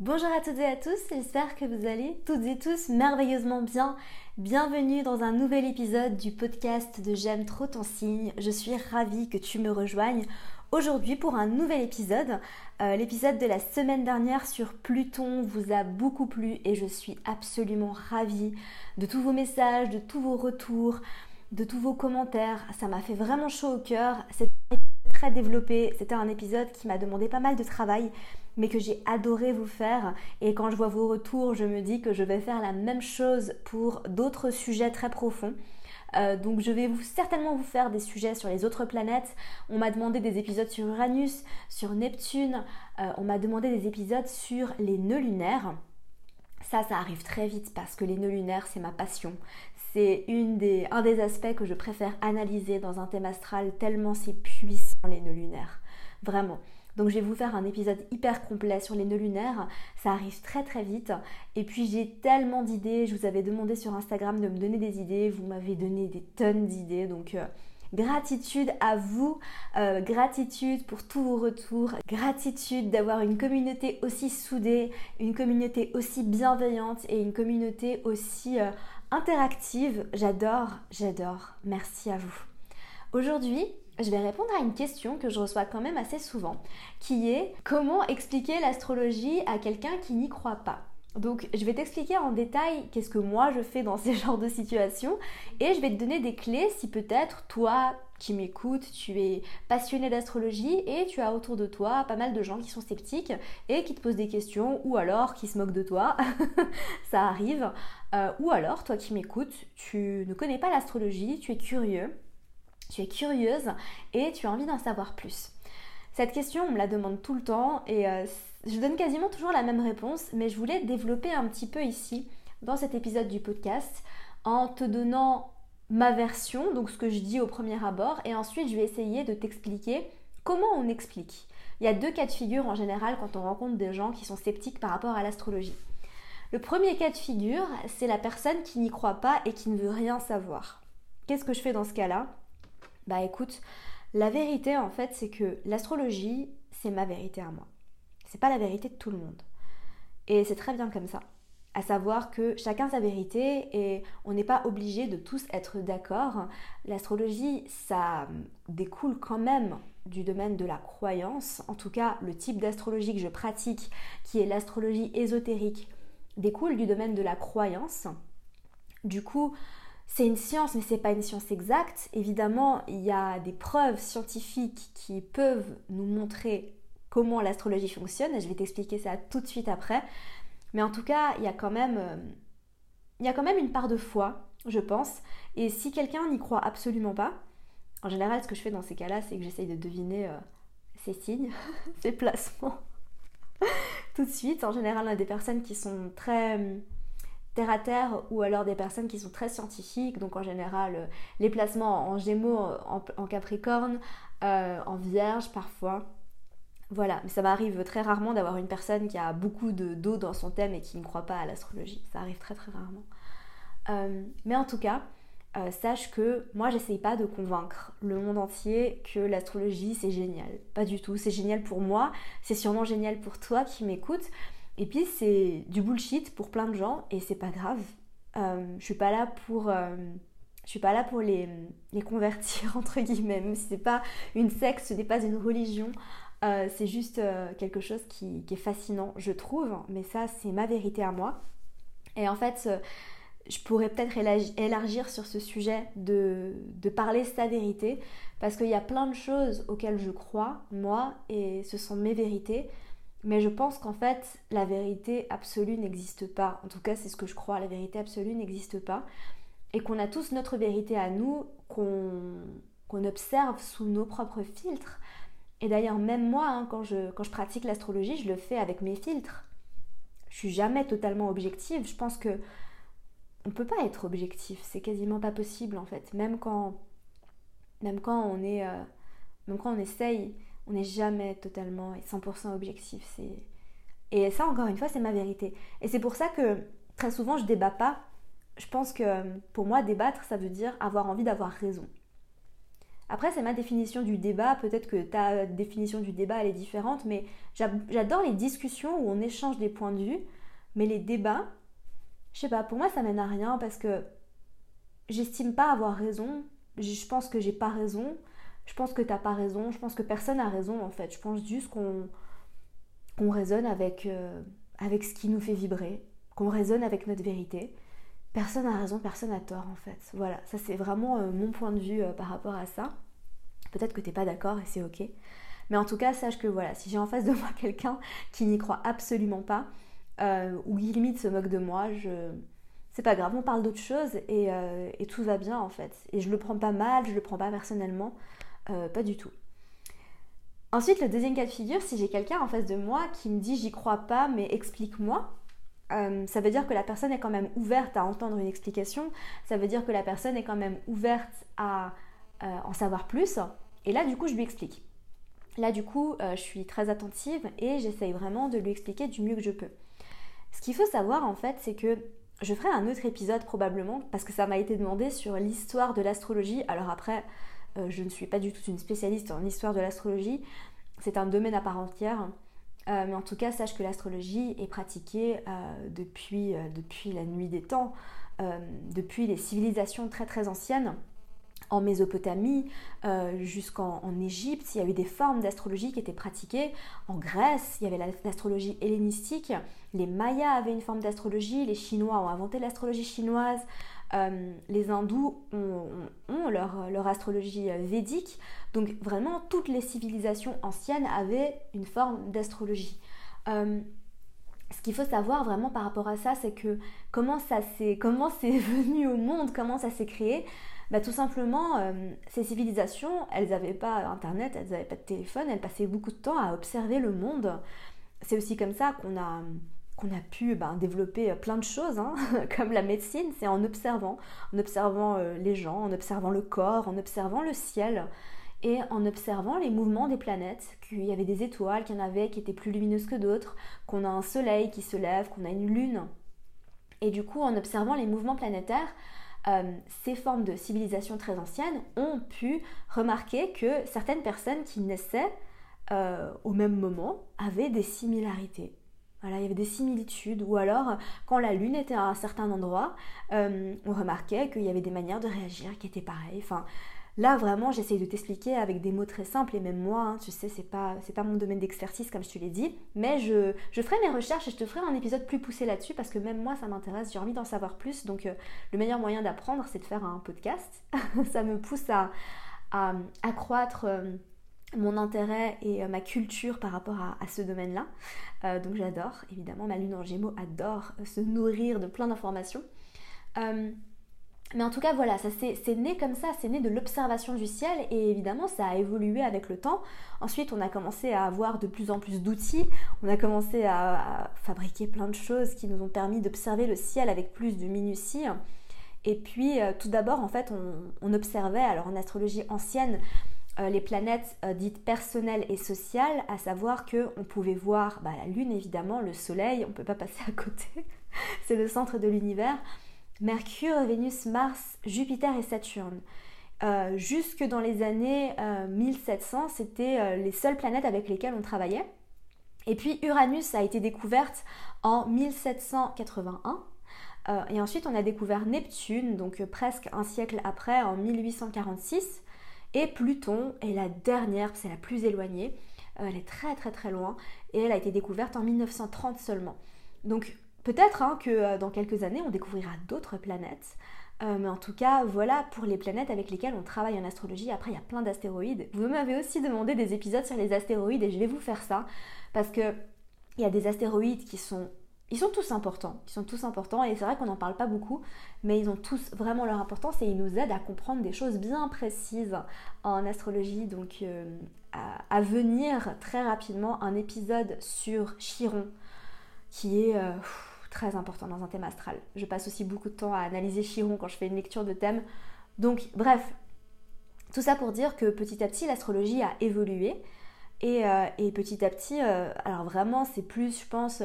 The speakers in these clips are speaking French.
Bonjour à toutes et à tous, j'espère que vous allez toutes et tous merveilleusement bien. Bienvenue dans un nouvel épisode du podcast de J'aime trop ton signe. Je suis ravie que tu me rejoignes aujourd'hui pour un nouvel épisode. Euh, l'épisode de la semaine dernière sur Pluton vous a beaucoup plu et je suis absolument ravie de tous vos messages, de tous vos retours, de tous vos commentaires. Ça m'a fait vraiment chaud au cœur. C'était très développé. C'était un épisode qui m'a demandé pas mal de travail mais que j'ai adoré vous faire. Et quand je vois vos retours, je me dis que je vais faire la même chose pour d'autres sujets très profonds. Euh, donc je vais certainement vous faire des sujets sur les autres planètes. On m'a demandé des épisodes sur Uranus, sur Neptune. Euh, on m'a demandé des épisodes sur les nœuds lunaires. Ça, ça arrive très vite parce que les nœuds lunaires, c'est ma passion. C'est un des aspects que je préfère analyser dans un thème astral tellement c'est puissant les nœuds lunaires. Vraiment. Donc je vais vous faire un épisode hyper complet sur les nœuds lunaires. Ça arrive très très vite. Et puis j'ai tellement d'idées. Je vous avais demandé sur Instagram de me donner des idées. Vous m'avez donné des tonnes d'idées. Donc euh, gratitude à vous. Euh, gratitude pour tous vos retours. Gratitude d'avoir une communauté aussi soudée, une communauté aussi bienveillante et une communauté aussi euh, interactive. J'adore, j'adore. Merci à vous. Aujourd'hui, je vais répondre à une question que je reçois quand même assez souvent, qui est comment expliquer l'astrologie à quelqu'un qui n'y croit pas? Donc je vais t'expliquer en détail qu'est-ce que moi je fais dans ces genres de situations et je vais te donner des clés si peut-être toi qui m'écoutes, tu es passionné d'astrologie et tu as autour de toi pas mal de gens qui sont sceptiques et qui te posent des questions ou alors qui se moquent de toi, ça arrive, euh, ou alors toi qui m'écoutes, tu ne connais pas l'astrologie, tu es curieux tu es curieuse et tu as envie d'en savoir plus. Cette question, on me la demande tout le temps et euh, je donne quasiment toujours la même réponse, mais je voulais développer un petit peu ici, dans cet épisode du podcast, en te donnant ma version, donc ce que je dis au premier abord, et ensuite je vais essayer de t'expliquer comment on explique. Il y a deux cas de figure en général quand on rencontre des gens qui sont sceptiques par rapport à l'astrologie. Le premier cas de figure, c'est la personne qui n'y croit pas et qui ne veut rien savoir. Qu'est-ce que je fais dans ce cas-là? Bah écoute, la vérité en fait, c'est que l'astrologie, c'est ma vérité à moi. C'est pas la vérité de tout le monde. Et c'est très bien comme ça. À savoir que chacun sa vérité et on n'est pas obligé de tous être d'accord. L'astrologie, ça découle quand même du domaine de la croyance. En tout cas, le type d'astrologie que je pratique, qui est l'astrologie ésotérique, découle du domaine de la croyance. Du coup, c'est une science, mais c'est pas une science exacte. Évidemment, il y a des preuves scientifiques qui peuvent nous montrer comment l'astrologie fonctionne. Et je vais t'expliquer ça tout de suite après. Mais en tout cas, il y a quand même, euh, il quand même une part de foi, je pense. Et si quelqu'un n'y croit absolument pas, en général, ce que je fais dans ces cas-là, c'est que j'essaye de deviner euh, ses signes, ses placements. tout de suite, en général, on a des personnes qui sont très terre à terre ou alors des personnes qui sont très scientifiques, donc en général euh, les placements en gémeaux, en, capricorne, euh, en vierge parfois. Voilà, mais ça m'arrive très rarement d'avoir une personne qui a beaucoup d'eau dans son thème et qui ne croit pas à l'astrologie. Ça arrive très très rarement. Euh, mais en tout cas, sache que moi j'essaye pas de convaincre le monde entier que l'astrologie c'est génial. Pas du tout, c'est génial pour moi, c'est sûrement génial pour toi qui m'écoutes, et puis c'est du bullshit pour plein de gens et c'est pas grave. Euh, je suis pas là pour euh, je suis pas là pour les, les convertir entre guillemets, même si c'est pas une secte, ce n'est pas une religion. Euh, c'est juste quelque chose qui, qui, est fascinant, je trouve, mais ça c'est ma vérité à moi. Et en fait, je pourrais peut-être élargir sur ce sujet de, de parler sa vérité, parce qu'il y a plein de choses auxquelles je crois, moi, et ce sont mes vérités. Mais je pense qu'en fait, la vérité absolue n'existe pas. En tout cas, c'est ce que je crois. La vérité absolue n'existe pas. Et qu'on a tous notre vérité à nous, qu'on observe sous nos propres filtres. Et d'ailleurs, même moi, hein, quand, je, quand je pratique l'astrologie, je le fais avec mes filtres. Je suis jamais totalement objective. Je pense que on peut pas être objectif. C'est quasiment pas possible en fait. Même quand, même quand on est, euh, même quand on essaye on n'est jamais totalement et 100% objectif. Et ça, encore une fois, c'est ma vérité. Et c'est pour ça que très souvent, je débat pas. Je pense que pour moi, débattre, ça veut dire avoir envie d'avoir raison. Après, c'est ma définition du débat. Peut-être que ta définition du débat, elle est différente, mais j'adore les discussions où on échange des points de vue. Mais les débats, je sais pas, pour moi, ça mène à rien parce que j'estime pas avoir raison. Je pense que j'ai pas raison. Je pense que t'as pas raison. Je pense que personne a raison, en fait. Je pense juste qu'on qu'on raisonne avec, euh, avec ce qui nous fait vibrer, qu'on raisonne avec notre vérité. Personne n'a raison, personne n'a tort en fait. Voilà, ça c'est vraiment euh, mon point de vue euh, par rapport à ça. Peut-être que t'es pas d'accord et c'est ok. Mais en tout cas, sache que voilà, si j'ai en face de moi quelqu'un qui n'y croit absolument pas, ou qui limite se moque de moi, c'est pas grave, on parle d'autre chose et, et, tout va bien en fait. Et je le prends pas mal, je le prends pas personnellement, pas du tout. Ensuite, le deuxième cas de figure, si j'ai quelqu'un en face de moi qui me dit j'y crois pas, mais explique-moi, euh, ça veut dire que la personne est quand même ouverte à entendre une explication, ça veut dire que la personne est quand même ouverte à euh, en savoir plus. Et là, du coup, je lui explique. Là, du coup, euh, je suis très attentive et j'essaye vraiment de lui expliquer du mieux que je peux. Ce qu'il faut savoir, en fait, c'est que je ferai un autre épisode probablement, parce que ça m'a été demandé sur l'histoire de l'astrologie. Alors après, je ne suis pas du tout une spécialiste en histoire de l'astrologie, c'est un domaine à part entière. Euh, mais en tout cas, sache que l'astrologie est pratiquée euh, depuis, euh, depuis la nuit des temps, depuis les civilisations très très anciennes. En Mésopotamie jusqu'en Égypte, il y a eu des formes d'astrologie qui étaient pratiquées. En Grèce, il y avait l'astrologie hellénistique. Les Mayas avaient une forme d'astrologie. Les Chinois ont inventé l'astrologie chinoise. Les hindous ont, leur, astrologie védique. Donc vraiment, toutes les civilisations anciennes avaient une forme d'astrologie. Euh, ce qu'il faut savoir vraiment par rapport à ça, c'est que comment ça s'est comment c'est venu au monde, comment ça s'est créé? Bah, tout simplement, euh, ces civilisations, elles n'avaient pas Internet, elles n'avaient pas de téléphone, elles passaient beaucoup de temps à observer le monde. C'est aussi comme ça qu'on a, qu'on a pu ben, développer plein de choses, hein, comme la médecine, c'est en observant, en observant euh, les gens, en observant le corps, en observant le ciel et en observant les mouvements des planètes, qu'il y avait des étoiles, qu'il y en avait qui étaient plus lumineuses que d'autres, qu'on a un soleil qui se lève, qu'on a une lune. Et du coup, en observant les mouvements planétaires, euh, ces formes de civilisation très anciennes ont pu remarquer que certaines personnes qui naissaient euh, au même moment avaient des similarités. Voilà, il y avait des similitudes, ou alors quand la Lune était à un certain endroit, euh, on remarquait qu'il y avait des manières de réagir qui étaient pareilles. Enfin, Là, vraiment, j'essaye de t'expliquer avec des mots très simples, et même moi, hein, tu sais, c'est pas, pas mon domaine d'expertise, comme je te l'ai dit, mais je, ferai mes recherches et je te ferai un épisode plus poussé là-dessus, parce que même moi, ça m'intéresse, j'ai envie d'en savoir plus, donc euh, le meilleur moyen d'apprendre, c'est de faire un podcast. ça me pousse à, accroître euh, mon intérêt et euh, ma culture par rapport à, ce domaine-là. donc j'adore, évidemment, ma lune en gémeaux adore se nourrir de plein d'informations. Mais en tout cas, voilà, ça c'est né comme ça, c'est né de l'observation du ciel et évidemment ça a évolué avec le temps. Ensuite, on a commencé à avoir de plus en plus d'outils, on a commencé à, fabriquer plein de choses qui nous ont permis d'observer le ciel avec plus de minutie. Et puis, euh, tout d'abord, en fait, on, observait, alors en astrologie ancienne, euh, les planètes euh, dites personnelles et sociales, à savoir que on pouvait voir bah, la Lune évidemment, le Soleil, on ne peut pas passer à côté, c'est le centre de l'univers. Mercure, Vénus, Mars, Jupiter et Saturne. Euh, jusque dans les années 1700, euh, c'était les seules planètes avec lesquelles on travaillait. Et puis Uranus a été découverte en 1781. et ensuite, on a découvert Neptune, donc presque un siècle après, en 1846. Et Pluton est la dernière, c'est la plus éloignée. elle est très très très loin. Et elle a été découverte en 1930 seulement. Donc Peut-être hein, que euh, dans quelques années, on découvrira d'autres planètes. Euh, mais en tout cas, voilà pour les planètes avec lesquelles on travaille en astrologie. Après, il y a plein d'astéroïdes. Vous m'avez aussi demandé des épisodes sur les astéroïdes et je vais vous faire ça parce que il y a des astéroïdes qui sont ils sont tous importants, ils sont tous importants et c'est vrai qu'on n'en parle pas beaucoup, mais ils ont tous vraiment leur importance et ils nous aident à comprendre des choses bien précises en astrologie. Donc euh, à, venir très rapidement un épisode sur Chiron qui est très important dans un thème astral. Je passe aussi beaucoup de temps à analyser Chiron quand je fais une lecture de thème. Donc bref, tout ça pour dire que petit à petit l'astrologie a évolué et, euh, petit à petit, euh, alors vraiment c'est plus je pense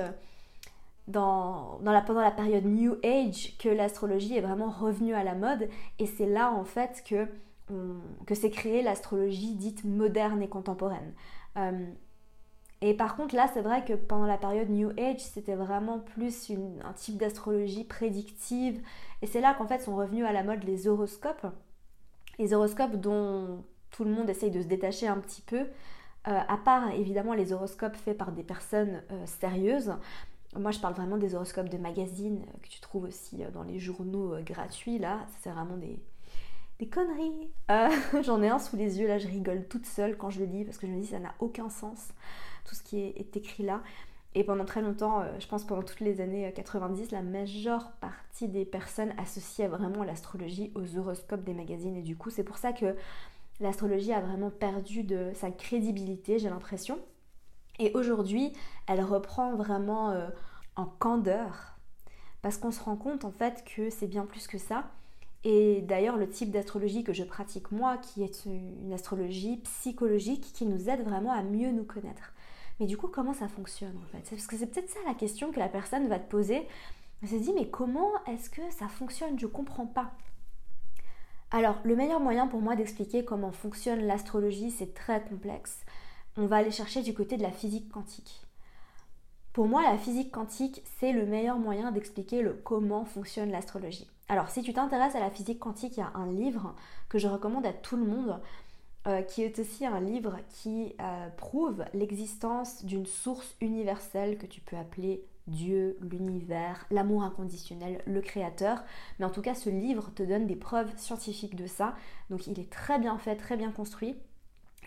pendant la période New Age que l'astrologie est vraiment revenue à la mode et c'est là en fait que que s'est créée l'astrologie dite moderne et contemporaine. Euh, et par contre, là, c'est vrai que pendant la période New Age, c'était vraiment plus un type d'astrologie prédictive. Et c'est là qu'en fait sont revenus à la mode les horoscopes. Les horoscopes dont tout le monde essaye de se détacher un petit peu, euh, à part évidemment les horoscopes faits par des personnes euh, sérieuses. Moi, je parle vraiment des horoscopes de magazines que tu trouves aussi dans les journaux gratuits. Là, c'est vraiment des, des conneries. J'en ai un sous les yeux, là, je rigole toute seule quand je le lis parce que je me dis ça n'a aucun sens tout ce qui est, écrit là. Et pendant très longtemps, euh, je pense pendant toutes les années 90, euh, la majeure partie des personnes associaient vraiment l'astrologie aux horoscopes des magazines. Et du coup, c'est pour ça que l'astrologie a vraiment perdu de sa crédibilité, j'ai l'impression. Et aujourd'hui, elle reprend vraiment euh, en candeur. Parce qu'on se rend compte en fait que c'est bien plus que ça. Et d'ailleurs, le type d'astrologie que je pratique moi, qui est une astrologie psychologique qui nous aide vraiment à mieux nous connaître. Mais du coup, comment ça fonctionne en fait? Parce que c'est peut-être ça la question que la personne va te poser. Elle se dit, mais comment est-ce que ça fonctionne? Je comprends pas. Alors, le meilleur moyen pour moi d'expliquer comment fonctionne l'astrologie, c'est très complexe. On va aller chercher du côté de la physique quantique. Pour moi, la physique quantique, c'est le meilleur moyen d'expliquer le comment fonctionne l'astrologie. Alors, si tu t'intéresses à la physique quantique, il y a un livre que je recommande à tout le monde euh, qui est aussi un livre qui euh, prouve l'existence d'une source universelle que tu peux appeler Dieu, l'univers, l'amour inconditionnel, le créateur. Mais en tout cas, ce livre te donne des preuves scientifiques de ça. Donc il est très bien fait, très bien construit.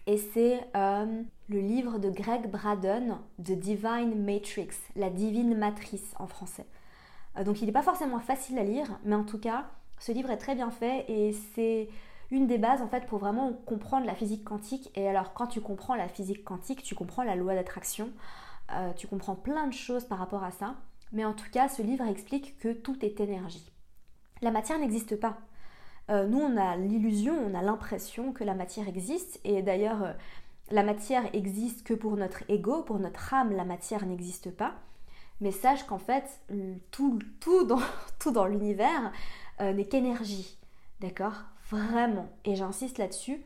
Et c'est euh, le livre de Greg Braden, The Divine Matrix, la divine matrice en français. donc il n'est pas forcément facile à lire, mais en tout cas, ce livre est très bien fait et c'est une des bases en fait pour vraiment comprendre la physique quantique. Et alors quand tu comprends la physique quantique, tu comprends la loi d'attraction, euh, tu comprends plein de choses par rapport à ça. Mais en tout cas, ce livre explique que tout est énergie. La matière n'existe pas. Euh, nous, on a l'illusion, on a l'impression que la matière existe. Et d'ailleurs, euh, la matière existe que pour notre ego, pour notre âme, la matière n'existe pas. Mais sache qu'en fait, tout, dans, l'univers n'est qu'énergie. D'accord? Vraiment. Et j'insiste là-dessus.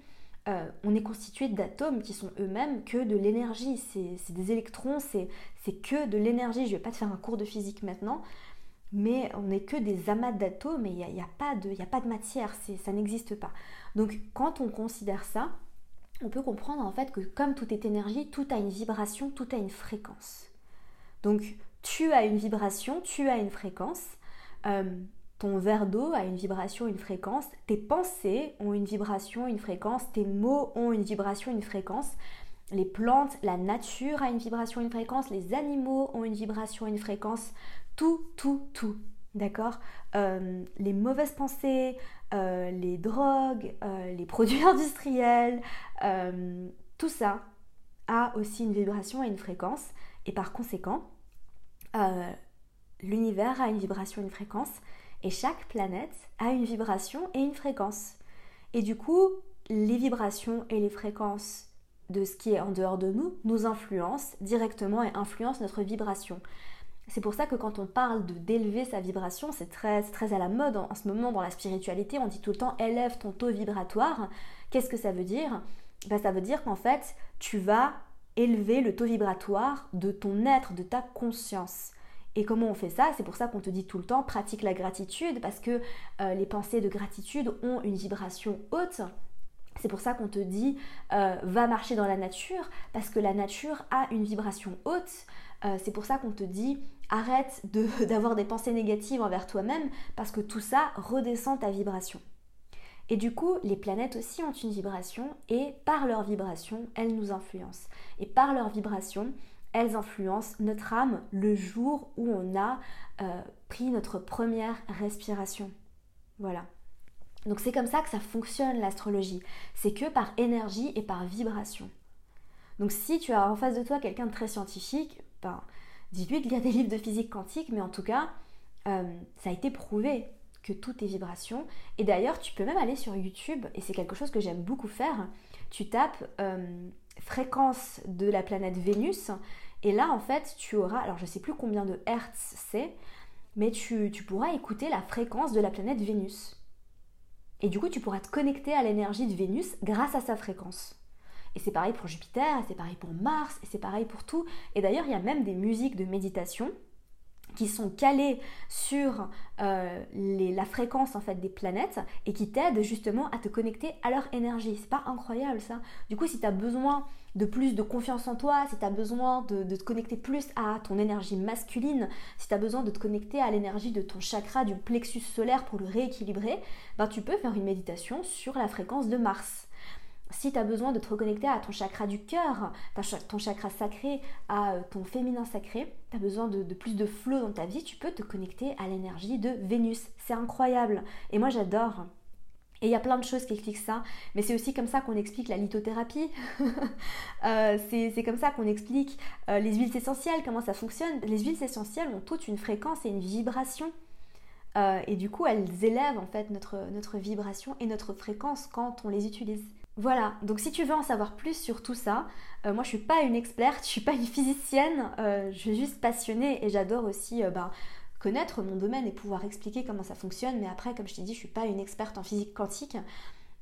Euh, on est constitué d'atomes qui sont eux-mêmes que de l'énergie. C'est des électrons, c'est que de l'énergie. Je ne vais pas te faire un cours de physique maintenant, mais on n'est que des amas d'atomes et il n'y a, pas de matière, ça n'existe pas. Donc quand on considère ça, on peut comprendre en fait que comme tout est énergie, tout a une vibration, tout a une fréquence. Donc tu as une vibration, tu as une fréquence. Euh, ton verre d'eau a une vibration, une fréquence, tes pensées ont une vibration, une fréquence, tes mots ont une vibration, une fréquence, les plantes, la nature a une vibration, une fréquence, les animaux ont une vibration, une fréquence, tout, tout, tout. D'accord? Euh, Les mauvaises pensées, euh, les drogues, euh, les produits industriels, tout ça a aussi une vibration et une fréquence. Et par conséquent, l'univers a une vibration, une fréquence. Et chaque planète a une vibration et une fréquence. Et du coup, les vibrations et les fréquences de ce qui est en dehors de nous nous influencent directement et influencent notre vibration. C'est pour ça que quand on parle de d'élever sa vibration, c'est très, très à la mode en, ce moment dans la spiritualité. On dit tout le temps élève ton taux vibratoire. Qu'est-ce que ça veut dire? Ben, Ça veut dire qu'en fait, tu vas élever le taux vibratoire de ton être, de ta conscience. Et comment on fait ça? C'est pour ça qu'on te dit tout le temps pratique la gratitude parce que euh, les pensées de gratitude ont une vibration haute. C'est pour ça qu'on te dit euh, va marcher dans la nature parce que la nature a une vibration haute. Euh, c'est pour ça qu'on te dit arrête d'avoir des pensées négatives envers toi-même parce que tout ça redescend ta vibration. Et du coup, les planètes aussi ont une vibration et par leur vibration, elles nous influencent. Et par leur vibration, elles influencent notre âme le jour où on a euh, pris notre première respiration. Voilà. Donc c'est comme ça que ça fonctionne l'astrologie. C'est que par énergie et par vibration. Donc si tu as en face de toi quelqu'un de très scientifique, ben, dis-lui de lire des livres de physique quantique, mais en tout cas, euh, ça a été prouvé que tout est vibration. Et d'ailleurs, tu peux même aller sur YouTube, et c'est quelque chose que j'aime beaucoup faire. Tu tapes euh, fréquence de la planète Vénus et là, en fait, tu auras, alors je ne sais plus combien de hertz c'est, mais tu, pourras écouter la fréquence de la planète Vénus. Et du coup, tu pourras te connecter à l'énergie de Vénus grâce à sa fréquence. Et c'est pareil pour Jupiter, c'est pareil pour Mars, et c'est pareil pour tout. Et d'ailleurs, il y a même des musiques de méditation qui sont calées sur euh, la fréquence en fait des planètes et qui t'aident justement à te connecter à leur énergie. C'est pas incroyable ça Du coup, si tu as besoin de plus de confiance en toi, si tu as besoin de, te connecter plus à ton énergie masculine, si tu as besoin de te connecter à l'énergie de ton chakra, du plexus solaire pour le rééquilibrer, ben tu peux faire une méditation sur la fréquence de Mars si tu as besoin de te reconnecter à ton chakra du cœur, ton chakra sacré, à euh, ton féminin sacré, tu as besoin de, plus de flow dans ta vie, tu peux te connecter à l'énergie de Vénus. C'est incroyable. Et moi j'adore. Et il y a plein de choses qui expliquent ça, mais c'est aussi comme ça qu'on explique la lithothérapie. Euh, c'est comme ça qu'on explique euh, les huiles essentielles, comment ça fonctionne. Les huiles essentielles ont toute une fréquence et une vibration. et du coup, elles élèvent en fait notre vibration et notre fréquence quand on les utilise. Voilà, donc si tu veux en savoir plus sur tout ça, euh, moi je suis pas une experte, je suis pas une physicienne, euh, je suis juste passionnée et j'adore aussi euh, ben, connaître mon domaine et pouvoir expliquer comment ça fonctionne. Mais après, comme je t'ai dit, je suis pas une experte en physique quantique.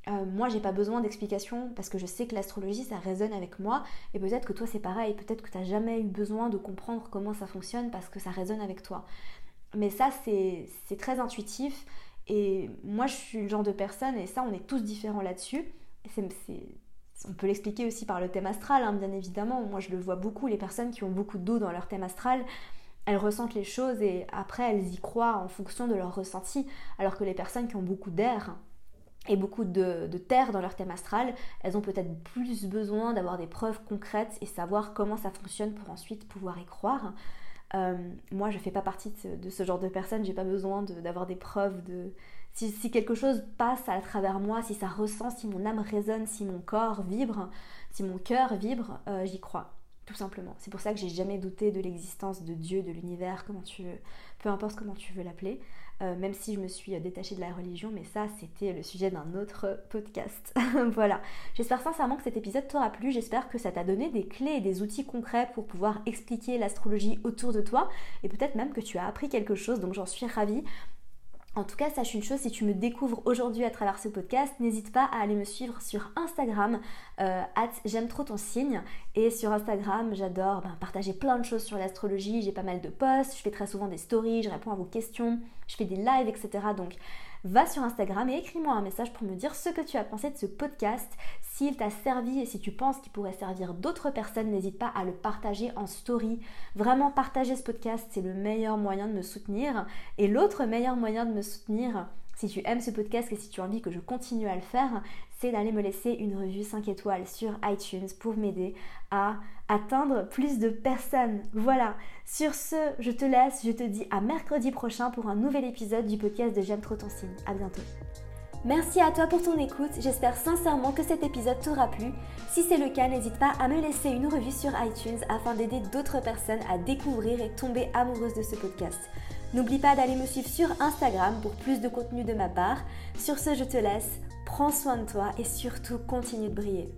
moi, j'ai pas besoin d'explications parce que je sais que l'astrologie ça résonne avec moi et peut-être que toi c'est pareil, peut-être que tu n'as jamais eu besoin de comprendre comment ça fonctionne parce que ça résonne avec toi. Mais ça, c'est très intuitif et moi je suis le genre de personne et ça, on est tous différents là-dessus on peut l'expliquer aussi par le thème astral, hein, bien évidemment. Moi, je le vois beaucoup, les personnes qui ont beaucoup d'eau dans leur thème astral, elles ressentent les choses et après, elles y croient en fonction de leur ressenti. Alors que les personnes qui ont beaucoup d'air et beaucoup de, terre dans leur thème astral, elles ont peut-être plus besoin d'avoir des preuves concrètes et savoir comment ça fonctionne pour ensuite pouvoir y croire. Euh, moi, je ne fais pas partie de ce, genre de personne, j'ai pas besoin d'avoir des preuves de, si, quelque chose passe à travers moi, si ça ressent, si mon âme résonne, si mon corps vibre, si mon cœur vibre, euh, j'y crois. Tout simplement. C'est pour ça que j'ai jamais douté de l'existence de Dieu, de l'univers, comment tu veux, peu importe comment tu veux l'appeler. Euh, même si je me suis détachée de la religion, mais ça c'était le sujet d'un autre podcast. voilà. J'espère sincèrement que cet épisode t'aura plu, j'espère que ça t'a donné des clés et des outils concrets pour pouvoir expliquer l'astrologie autour de toi, et peut-être même que tu as appris quelque chose, donc j'en suis ravie. En tout cas, sache une chose, si tu me découvres aujourd'hui à travers ce podcast, n'hésite pas à aller me suivre sur Instagram, euh, j'aime trop ton signe. Et sur Instagram, j'adore ben, partager plein de choses sur l'astrologie. J'ai pas mal de posts, je fais très souvent des stories, je réponds à vos questions, je fais des lives, etc. Donc va sur Instagram et écris-moi un message pour me dire ce que tu as pensé de ce podcast. S'il t'a servi et si tu penses qu'il pourrait servir d'autres personnes, n'hésite pas à le partager en story. Vraiment, partager ce podcast, c'est le meilleur moyen de me soutenir. Et l'autre meilleur moyen de me soutenir, si tu aimes ce podcast et si tu as envie que je continue à le faire, c'est d'aller me laisser une revue 5 étoiles sur iTunes pour m'aider à atteindre plus de personnes. Voilà, sur ce, je te laisse, je te dis à mercredi prochain pour un nouvel épisode du podcast de J'aime trop ton signe. À bientôt. Merci à toi pour ton écoute, j'espère sincèrement que cet épisode t'aura plu. Si c'est le cas, n'hésite pas à me laisser une revue sur iTunes afin d'aider d'autres personnes à découvrir et tomber amoureuses de ce podcast. N'oublie pas d'aller me suivre sur Instagram pour plus de contenu de ma part. Sur ce, je te laisse, prends soin de toi et surtout continue de briller.